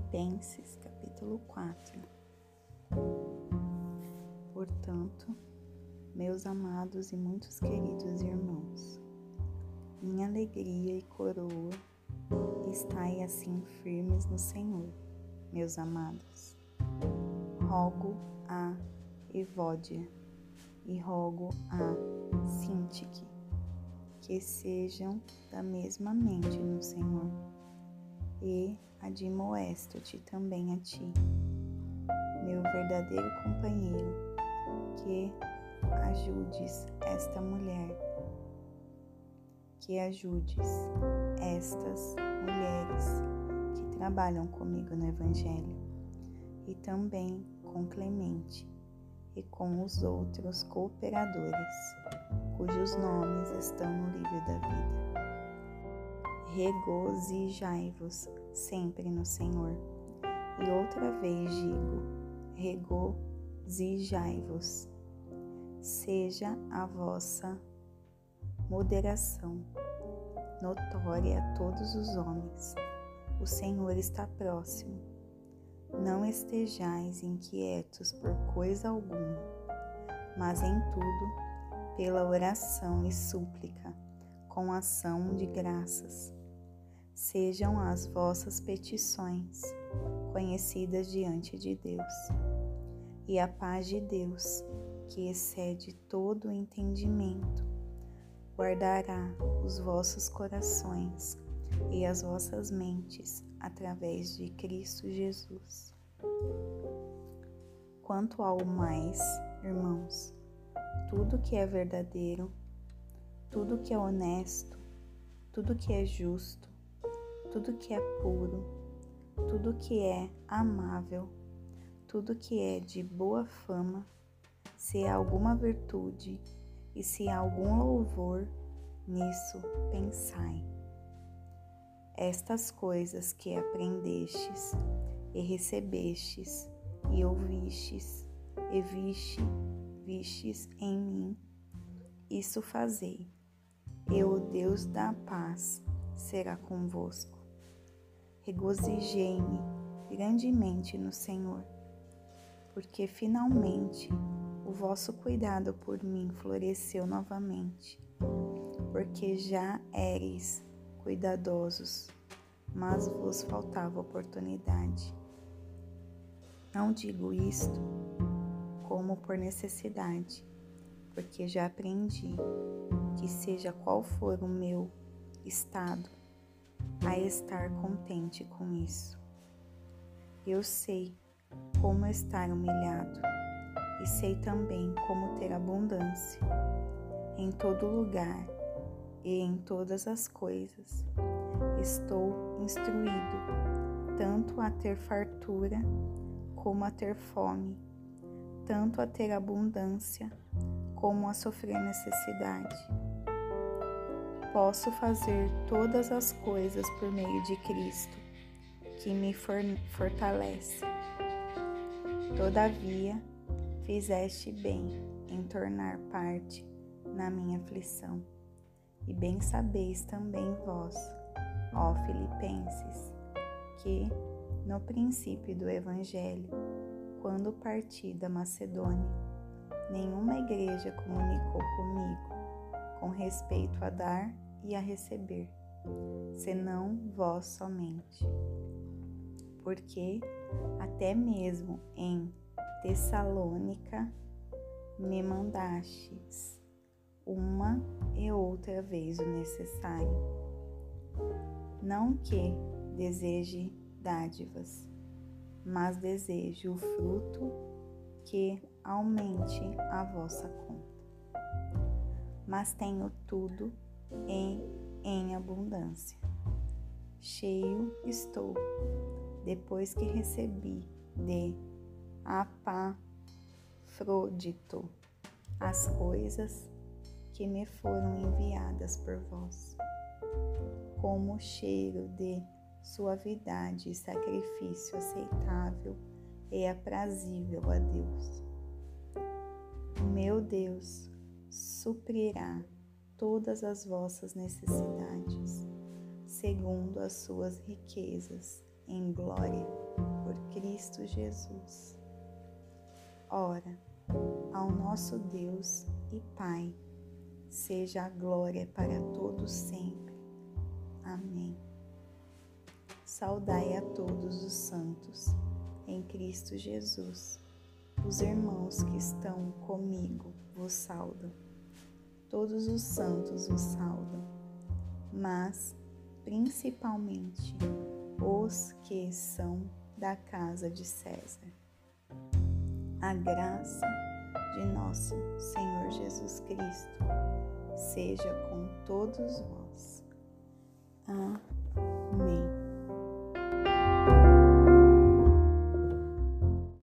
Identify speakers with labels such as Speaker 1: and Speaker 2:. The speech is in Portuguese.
Speaker 1: Filipenses, capítulo 4. Portanto, meus amados e muitos queridos irmãos, minha alegria e coroa estai assim firmes no Senhor, meus amados. Rogo a Evódia e rogo a Sintique que sejam da mesma mente no Senhor e admoesto-te também a ti, meu verdadeiro companheiro, que ajudes esta mulher, que ajudes estas mulheres que trabalham comigo no Evangelho e também com Clemente e com os outros cooperadores, cujos nomes estão no livro da vida regozijai-vos sempre no Senhor. E outra vez digo, regozijai-vos. Seja a vossa moderação notória a todos os homens. O Senhor está próximo. Não estejais inquietos por coisa alguma, mas em tudo, pela oração e súplica, com ação de graças sejam as vossas petições conhecidas diante de Deus. E a paz de Deus, que excede todo o entendimento, guardará os vossos corações e as vossas mentes através de Cristo Jesus. Quanto ao mais, irmãos, tudo que é verdadeiro, tudo que é honesto, tudo que é justo, tudo que é puro, tudo que é amável, tudo que é de boa fama, se há alguma virtude e se há algum louvor, nisso pensai. Estas coisas que aprendestes e recebestes e ouvistes e viste, vistes em mim, isso fazei. E o Deus da paz será convosco regozijei-me grandemente no Senhor, porque finalmente o vosso cuidado por mim floresceu novamente, porque já éreis cuidadosos, mas vos faltava oportunidade. Não digo isto como por necessidade, porque já aprendi que, seja qual for o meu estado, a estar contente com isso. Eu sei como estar humilhado e sei também como ter abundância em todo lugar e em todas as coisas. Estou instruído tanto a ter fartura como a ter fome, tanto a ter abundância como a sofrer necessidade posso fazer todas as coisas por meio de Cristo, que me fortalece. Todavia, fizeste bem em tornar parte na minha aflição. E bem sabeis também vós, ó Filipenses, que no princípio do Evangelho, quando parti da Macedônia, nenhuma igreja comunicou comigo com respeito a dar e a receber, senão vós somente. Porque até mesmo em Tessalônica me mandastes uma e outra vez o necessário. Não que deseje dádivas, mas deseje o fruto que aumente a vossa conta mas tenho tudo em, em abundância. Cheio estou, depois que recebi de Apafrodito as coisas que me foram enviadas por vós, como cheiro de suavidade e sacrifício aceitável e aprazível a Deus. Meu Deus, suprirá todas as vossas necessidades, segundo as suas riquezas em glória por Cristo Jesus. Ora, ao nosso Deus e Pai, seja a glória para todos sempre. Amém. Saudai a todos os santos em Cristo Jesus. Os irmãos que estão comigo vos saudam. Todos os santos vos saudam, mas principalmente os que são da casa de César. A graça de nosso Senhor Jesus Cristo seja com todos vós. Amém.